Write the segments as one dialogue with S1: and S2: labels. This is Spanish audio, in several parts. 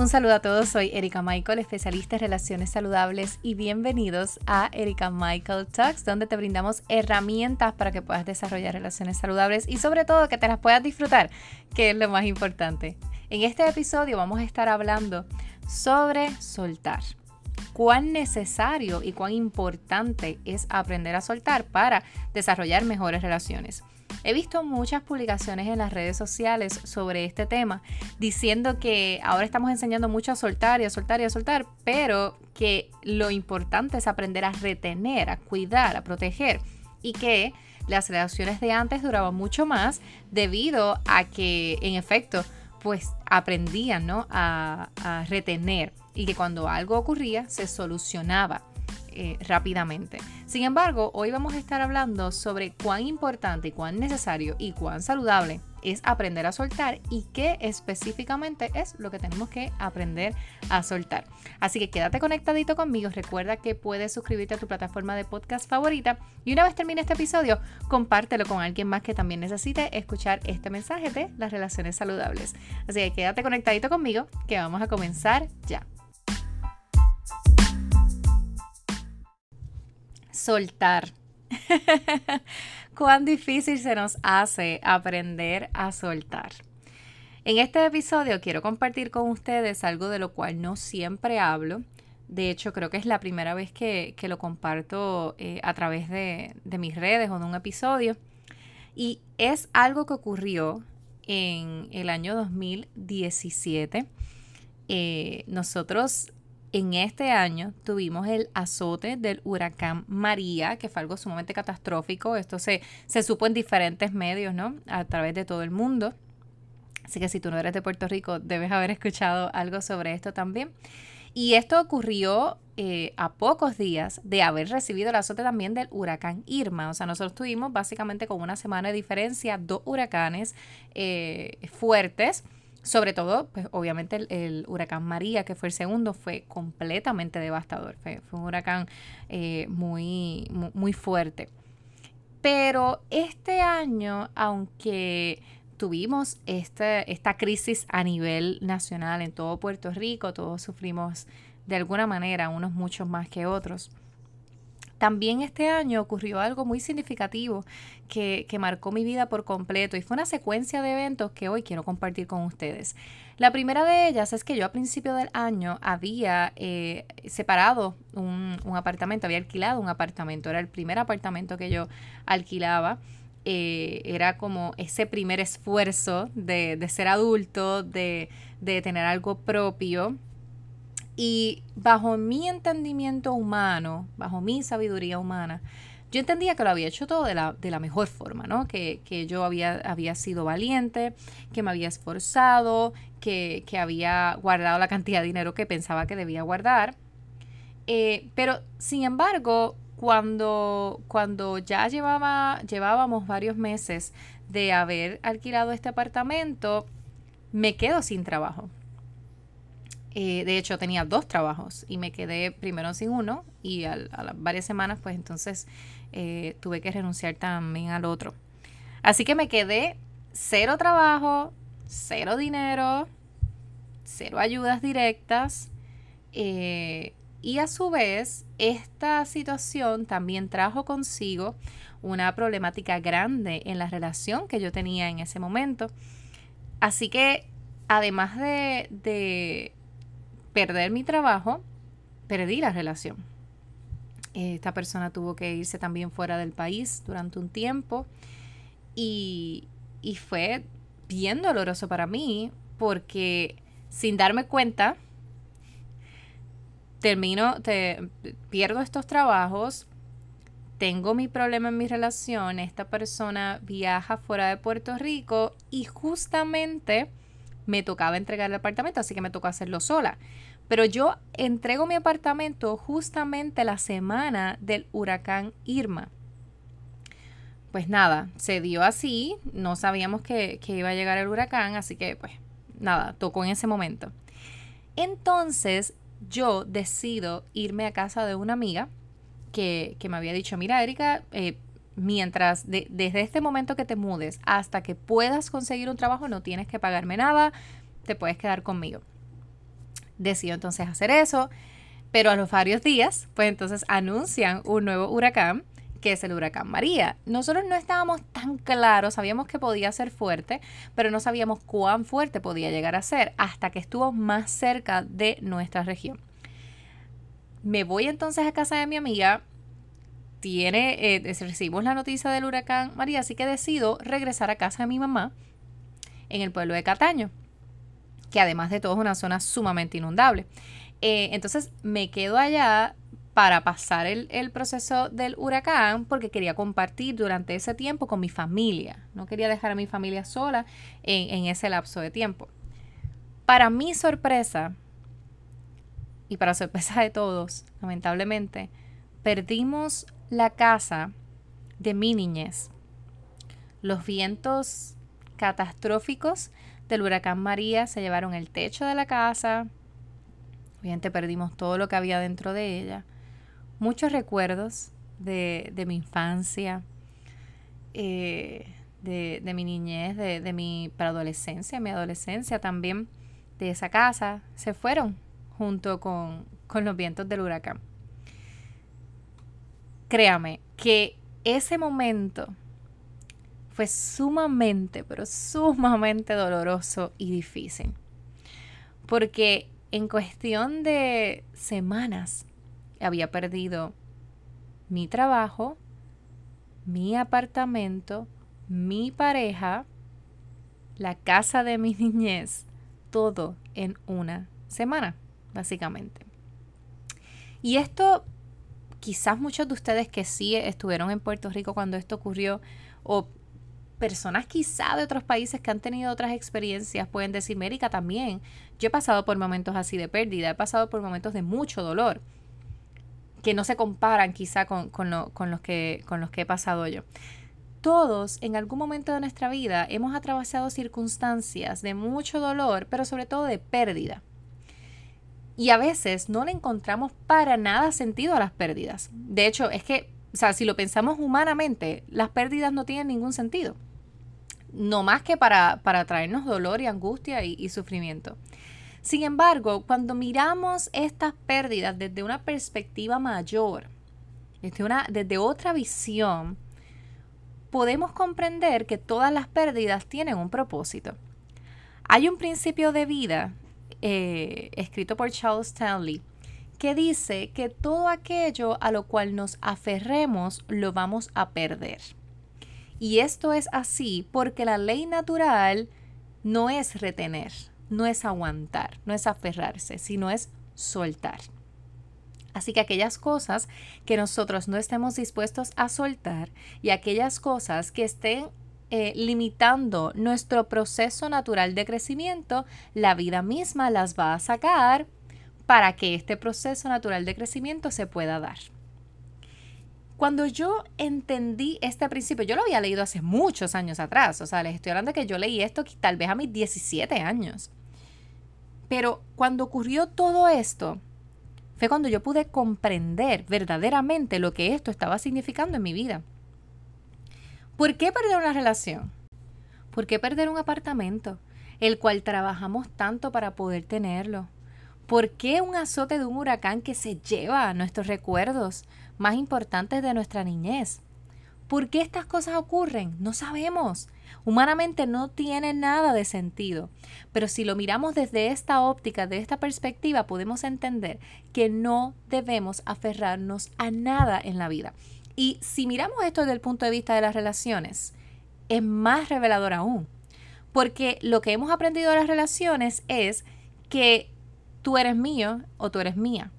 S1: Un saludo a todos, soy Erika Michael, especialista en relaciones saludables y bienvenidos a Erika Michael Talks, donde te brindamos herramientas para que puedas desarrollar relaciones saludables y sobre todo que te las puedas disfrutar, que es lo más importante. En este episodio vamos a estar hablando sobre soltar. Cuán necesario y cuán importante es aprender a soltar para desarrollar mejores relaciones. He visto muchas publicaciones en las redes sociales sobre este tema diciendo que ahora estamos enseñando mucho a soltar y a soltar y a soltar, pero que lo importante es aprender a retener, a cuidar, a proteger y que las relaciones de antes duraban mucho más debido a que en efecto pues aprendían ¿no? a, a retener y que cuando algo ocurría se solucionaba eh, rápidamente. Sin embargo, hoy vamos a estar hablando sobre cuán importante, cuán necesario y cuán saludable es aprender a soltar y qué específicamente es lo que tenemos que aprender a soltar. Así que quédate conectadito conmigo. Recuerda que puedes suscribirte a tu plataforma de podcast favorita y una vez termine este episodio, compártelo con alguien más que también necesite escuchar este mensaje de las relaciones saludables. Así que quédate conectadito conmigo que vamos a comenzar ya. Soltar. Cuán difícil se nos hace aprender a soltar. En este episodio quiero compartir con ustedes algo de lo cual no siempre hablo. De hecho, creo que es la primera vez que, lo comparto eh, a través de, mis redes o de un episodio. Y es algo que ocurrió en el año 2017. Eh, nosotros en este año tuvimos el azote del huracán María, que fue algo sumamente catastrófico. Esto se, se supo en diferentes medios, ¿no? A través de todo el mundo. Así que si tú no eres de Puerto Rico, debes haber escuchado algo sobre esto también. Y esto ocurrió eh, a pocos días de haber recibido el azote también del huracán Irma. O sea, nosotros tuvimos básicamente con una semana de diferencia dos huracanes eh, fuertes sobre todo, pues obviamente el, huracán María, que fue el segundo, fue completamente devastador. Fue, un huracán eh, muy, muy, fuerte. Pero este año, aunque tuvimos esta, esta crisis a nivel nacional en todo Puerto Rico, todos sufrimos de alguna manera, unos muchos más que otros. También este año ocurrió algo muy significativo que, marcó mi vida por completo y fue una secuencia de eventos que hoy quiero compartir con ustedes. La primera de ellas es que yo a principio del año había eh, separado un, apartamento, había alquilado un apartamento, era el primer apartamento que yo alquilaba. Eh, era como ese primer esfuerzo de, ser adulto, de, de tener algo propio y bajo mi entendimiento humano, bajo mi sabiduría humana, yo entendía que lo había hecho todo de la, de la mejor forma, ¿no? Que, yo había, había, sido valiente, que me había esforzado, que, había guardado la cantidad de dinero que pensaba que debía guardar. Eh, pero, sin embargo, cuando, cuando ya llevaba, llevábamos varios meses de haber alquilado este apartamento, me quedo sin trabajo. Eh, de hecho, tenía dos trabajos y me quedé primero sin uno y a, las varias semanas, pues entonces eh, tuve que renunciar también al otro. Así que me quedé cero trabajo, cero dinero, cero ayudas directas. Eh, y a su vez, esta situación también trajo consigo una problemática grande en la relación que yo tenía en ese momento. Así que, además de perder mi trabajo, perdí la relación. Esta persona tuvo que irse también fuera del país durante un tiempo y, fue bien doloroso para mí porque sin darme cuenta, termino, te, pierdo estos trabajos, tengo mi problema en mi relación, esta persona viaja fuera de Puerto Rico y justamente me tocaba entregar el apartamento, así que me tocó hacerlo sola. Pero yo entrego mi apartamento justamente la semana del huracán Irma. Pues nada, se dio así, no sabíamos que, iba a llegar el huracán, así que pues nada, tocó en ese momento. Entonces yo decido irme a casa de una amiga que, me había dicho, mira Erika, eh, mientras desde este momento que te mudes hasta que puedas conseguir un trabajo no tienes que pagarme nada, te puedes quedar conmigo. Decido entonces hacer eso, pero a los varios días, pues entonces anuncian un nuevo huracán, que es el huracán María. Nosotros no estábamos tan claros, sabíamos que podía ser fuerte, pero no sabíamos cuán fuerte podía llegar a ser hasta que estuvo más cerca de nuestra región. Me voy entonces a casa de mi amiga, tiene, eh, recibimos la noticia del huracán María, así que decido regresar a casa de mi mamá en el pueblo de Cataño, que además de todo es una zona sumamente inundable. Eh, entonces me quedo allá para pasar el, proceso del huracán porque quería compartir durante ese tiempo con mi familia. No quería dejar a mi familia sola en, en ese lapso de tiempo. Para mi sorpresa, y para sorpresa de todos, lamentablemente, perdimos la casa de mi niñez. Los vientos catastróficos del huracán María se llevaron el techo de la casa, Obviamente perdimos todo lo que había dentro de ella. Muchos recuerdos de, mi infancia, eh, de, mi niñez, de, mi preadolescencia, mi adolescencia también, de esa casa, se fueron junto con, con los vientos del huracán. Créame que ese momento fue sumamente, pero sumamente doloroso y difícil. Porque en cuestión de semanas había perdido mi trabajo, mi apartamento, mi pareja, la casa de mi niñez, todo en una semana, básicamente. Y esto, quizás muchos de ustedes que sí estuvieron en Puerto Rico cuando esto ocurrió, o personas quizá de otros países que han tenido otras experiencias pueden decir, Mérica, también, yo he pasado por momentos así de pérdida, he pasado por momentos de mucho dolor, que no se comparan quizá con, los, que, con los que he pasado yo. Todos en algún momento de nuestra vida hemos atravesado circunstancias de mucho dolor, pero sobre todo de pérdida. Y a veces no le encontramos para nada sentido a las pérdidas. De hecho, es que, o sea, si lo pensamos humanamente, las pérdidas no tienen ningún sentido no más que para, traernos dolor y angustia y, sufrimiento. Sin embargo, cuando miramos estas pérdidas desde una perspectiva mayor, desde, una, desde otra visión, podemos comprender que todas las pérdidas tienen un propósito. Hay un principio de vida eh, escrito por Charles Stanley que dice que todo aquello a lo cual nos aferremos lo vamos a perder. Y esto es así porque la ley natural no es retener, no es aguantar, no es aferrarse, sino es soltar. Así que aquellas cosas que nosotros no estemos dispuestos a soltar y aquellas cosas que estén eh, limitando nuestro proceso natural de crecimiento, la vida misma las va a sacar para que este proceso natural de crecimiento se pueda dar. Cuando yo entendí este principio, yo lo había leído hace muchos años atrás, o sea, les estoy hablando de que yo leí esto tal vez a mis 17 años. Pero cuando ocurrió todo esto, fue cuando yo pude comprender verdaderamente lo que esto estaba significando en mi vida. ¿Por qué perder una relación? ¿Por qué perder un apartamento, el cual trabajamos tanto para poder tenerlo? ¿Por qué un azote de un huracán que se lleva nuestros recuerdos, más importantes de nuestra niñez. ¿Por qué estas cosas ocurren? No sabemos. Humanamente no tiene nada de sentido. Pero si lo miramos desde esta óptica, de esta perspectiva, podemos entender que no debemos aferrarnos a nada en la vida. Y si miramos esto desde el punto de vista de las relaciones, es más revelador aún. Porque lo que hemos aprendido de las relaciones es que tú eres mío o tú eres mía.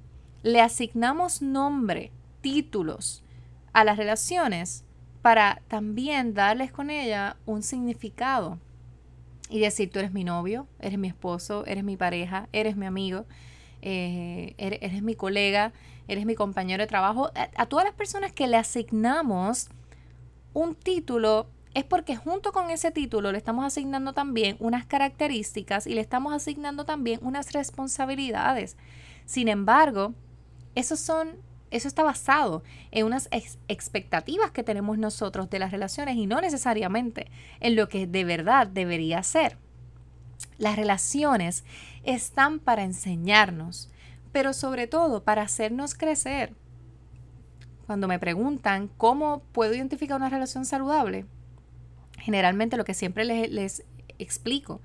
S1: Le asignamos nombre títulos a las relaciones para también darles con ella un significado y decir, tú eres mi novio, eres mi esposo, eres mi pareja, eres mi amigo, eh, eres, mi colega, eres mi compañero de trabajo. A, todas las personas que le asignamos un título es porque junto con ese título le estamos asignando también unas características y le estamos asignando también unas responsabilidades. Sin embargo, esos son eso está basado en unas expectativas que tenemos nosotros de las relaciones y no necesariamente en lo que de verdad debería ser. Las relaciones están para enseñarnos, pero sobre todo para hacernos crecer. Cuando me preguntan cómo puedo identificar una relación saludable, generalmente lo que siempre les, explico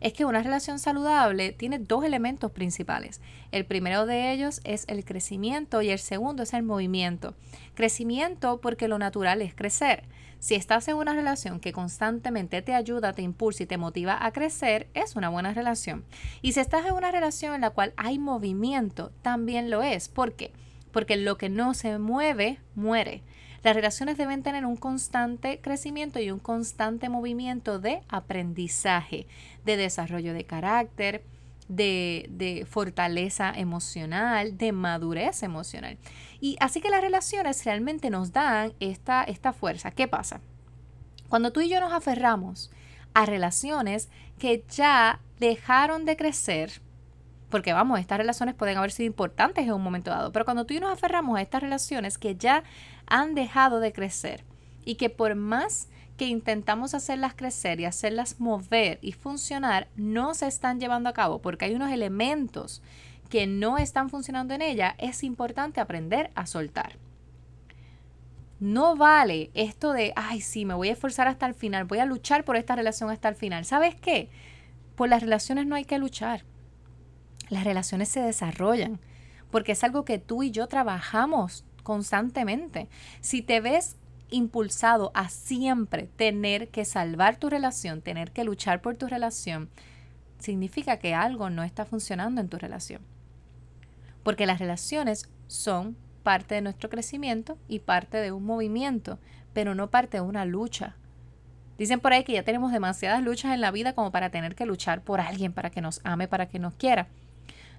S1: es que una relación saludable tiene dos elementos principales. El primero de ellos es el crecimiento y el segundo es el movimiento. Crecimiento porque lo natural es crecer. Si estás en una relación que constantemente te ayuda, te impulsa y te motiva a crecer, es una buena relación. Y si estás en una relación en la cual hay movimiento, también lo es. ¿Por qué? Porque lo que no se mueve, muere. Las relaciones deben tener un constante crecimiento y un constante movimiento de aprendizaje, de desarrollo de carácter, de, fortaleza emocional, de madurez emocional. Y así que las relaciones realmente nos dan esta, esta fuerza. ¿Qué pasa? Cuando tú y yo nos aferramos a relaciones que ya dejaron de crecer, porque vamos, estas relaciones pueden haber sido importantes en un momento dado, pero cuando tú y yo nos aferramos a estas relaciones que ya han dejado de crecer y que por más que intentamos hacerlas crecer y hacerlas mover y funcionar, no se están llevando a cabo porque hay unos elementos que no están funcionando en ella, es importante aprender a soltar. No vale esto de, ay, sí, me voy a esforzar hasta el final, voy a luchar por esta relación hasta el final. ¿Sabes qué? Por las relaciones no hay que luchar las relaciones se desarrollan, porque es algo que tú y yo trabajamos constantemente. Si te ves impulsado a siempre tener que salvar tu relación, tener que luchar por tu relación, significa que algo no está funcionando en tu relación. Porque las relaciones son parte de nuestro crecimiento y parte de un movimiento, pero no parte de una lucha. Dicen por ahí que ya tenemos demasiadas luchas en la vida como para tener que luchar por alguien, para que nos ame, para que nos quiera.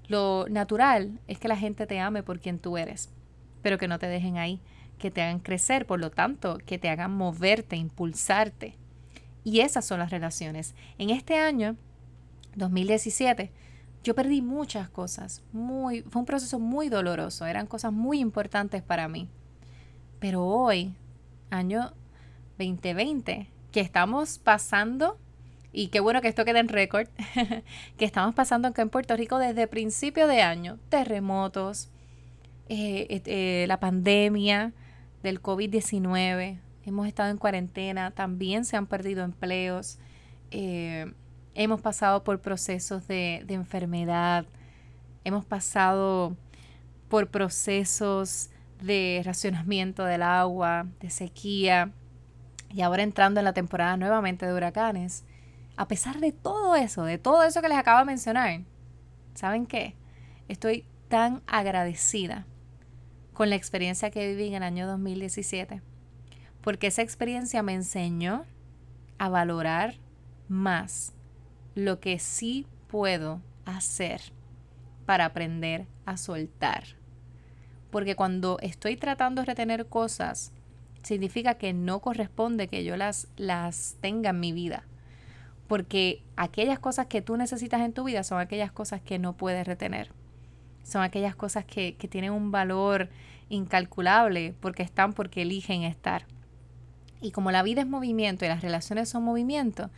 S1: Lo natural es que la gente te ame por quien tú eres, pero que no te dejen ahí, que te hagan crecer, por lo tanto, que te hagan moverte, impulsarte. Y esas son las relaciones. En este año, 2017, yo perdí muchas cosas. Muy, fue un proceso muy doloroso. Eran cosas muy importantes para mí. Pero hoy, año 2020, que estamos pasando y qué bueno que esto quede en récord, que estamos pasando acá en Puerto Rico desde principio de año, terremotos, eh, eh, la pandemia del COVID-19, hemos estado en cuarentena, también se han perdido empleos, eh, hemos pasado por procesos de, de enfermedad, hemos pasado por procesos de racionamiento del agua, de sequía, y ahora entrando en la temporada nuevamente de huracanes a pesar de todo eso, de todo eso que les acabo de mencionar, ¿saben qué? Estoy tan agradecida con la experiencia que viví en el año 2017, porque esa experiencia me enseñó a valorar más lo que sí puedo hacer para aprender a soltar. Porque cuando estoy tratando de retener cosas, significa que no corresponde que yo las, las tenga en mi vida porque aquellas cosas que tú necesitas en tu vida son aquellas cosas que no puedes retener. Son aquellas cosas que, que tienen un valor incalculable porque están porque eligen estar. Y como la vida es movimiento y las relaciones son movimiento,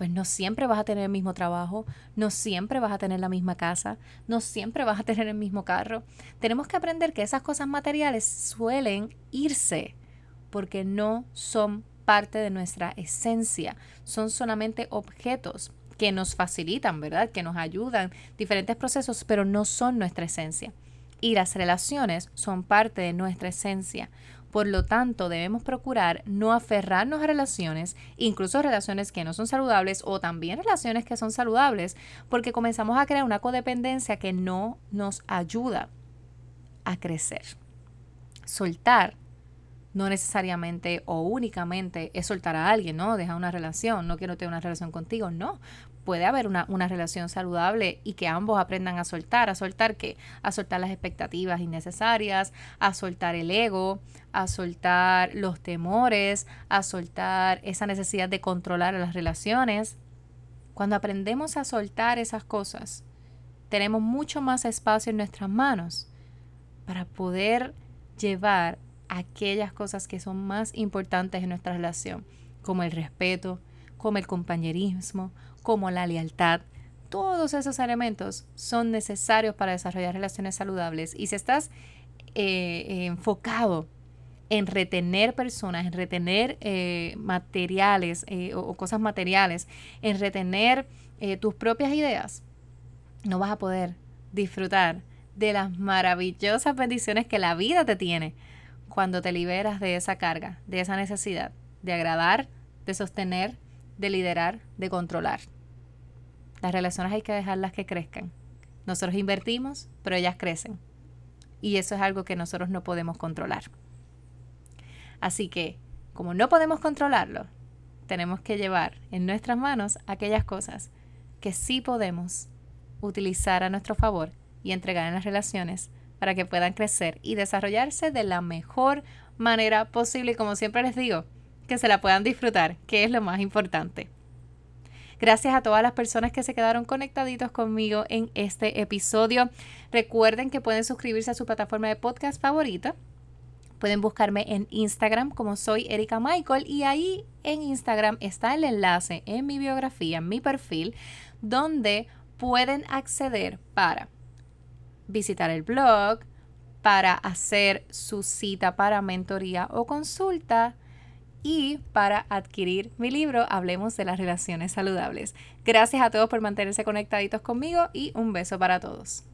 S1: pues no siempre vas a tener el mismo trabajo, no siempre vas a tener la misma casa, no siempre vas a tener el mismo carro. Tenemos que aprender que esas cosas materiales suelen irse porque no son parte de nuestra esencia, son solamente objetos que nos facilitan, ¿verdad? Que nos ayudan diferentes procesos, pero no son nuestra esencia. Y las relaciones son parte de nuestra esencia. Por lo tanto, debemos procurar no aferrarnos a relaciones, incluso relaciones que no son saludables o también relaciones que son saludables, porque comenzamos a crear una codependencia que no nos ayuda a crecer. Soltar no necesariamente o únicamente es soltar a alguien, ¿no? Dejar una relación, no quiero tener una relación contigo, no. Puede haber una, una, relación saludable y que ambos aprendan a soltar. ¿A soltar qué? A soltar las expectativas innecesarias, a soltar el ego, a soltar los temores, a soltar esa necesidad de controlar las relaciones. Cuando aprendemos a soltar esas cosas, tenemos mucho más espacio en nuestras manos para poder llevar aquellas cosas que son más importantes en nuestra relación, como el respeto, como el compañerismo, como la lealtad. todos esos elementos son necesarios para desarrollar relaciones saludables. Y si estás eh, enfocado en retener personas, en retener eh, materiales eh, o, cosas materiales, en retener tus propias ideas, no vas a poder disfrutar de las maravillosas bendiciones que la vida te tiene cuando te liberas de esa carga, de esa necesidad de agradar, de sostener, de liderar, de controlar. Las relaciones hay que dejarlas que crezcan. Nosotros invertimos, pero ellas crecen. Y eso es algo que nosotros no podemos controlar. Así que, como no podemos controlarlo, tenemos que llevar en nuestras manos aquellas cosas que sí podemos utilizar a nuestro favor y entregar en las relaciones para que puedan crecer y desarrollarse de la mejor manera posible. Y como siempre les digo, que se la puedan disfrutar, que es lo más importante. Gracias a todas las personas que se quedaron conectaditos conmigo en este episodio. Recuerden que pueden suscribirse a su plataforma de podcast favorita. Pueden buscarme en Instagram como soy Erika Michael y ahí en Instagram está el enlace en mi biografía, en mi perfil, donde pueden acceder para visitar el blog, para hacer su cita para mentoría o consulta y para adquirir mi libro Hablemos de las relaciones saludables. Gracias a todos por mantenerse conectaditos conmigo y un beso para todos.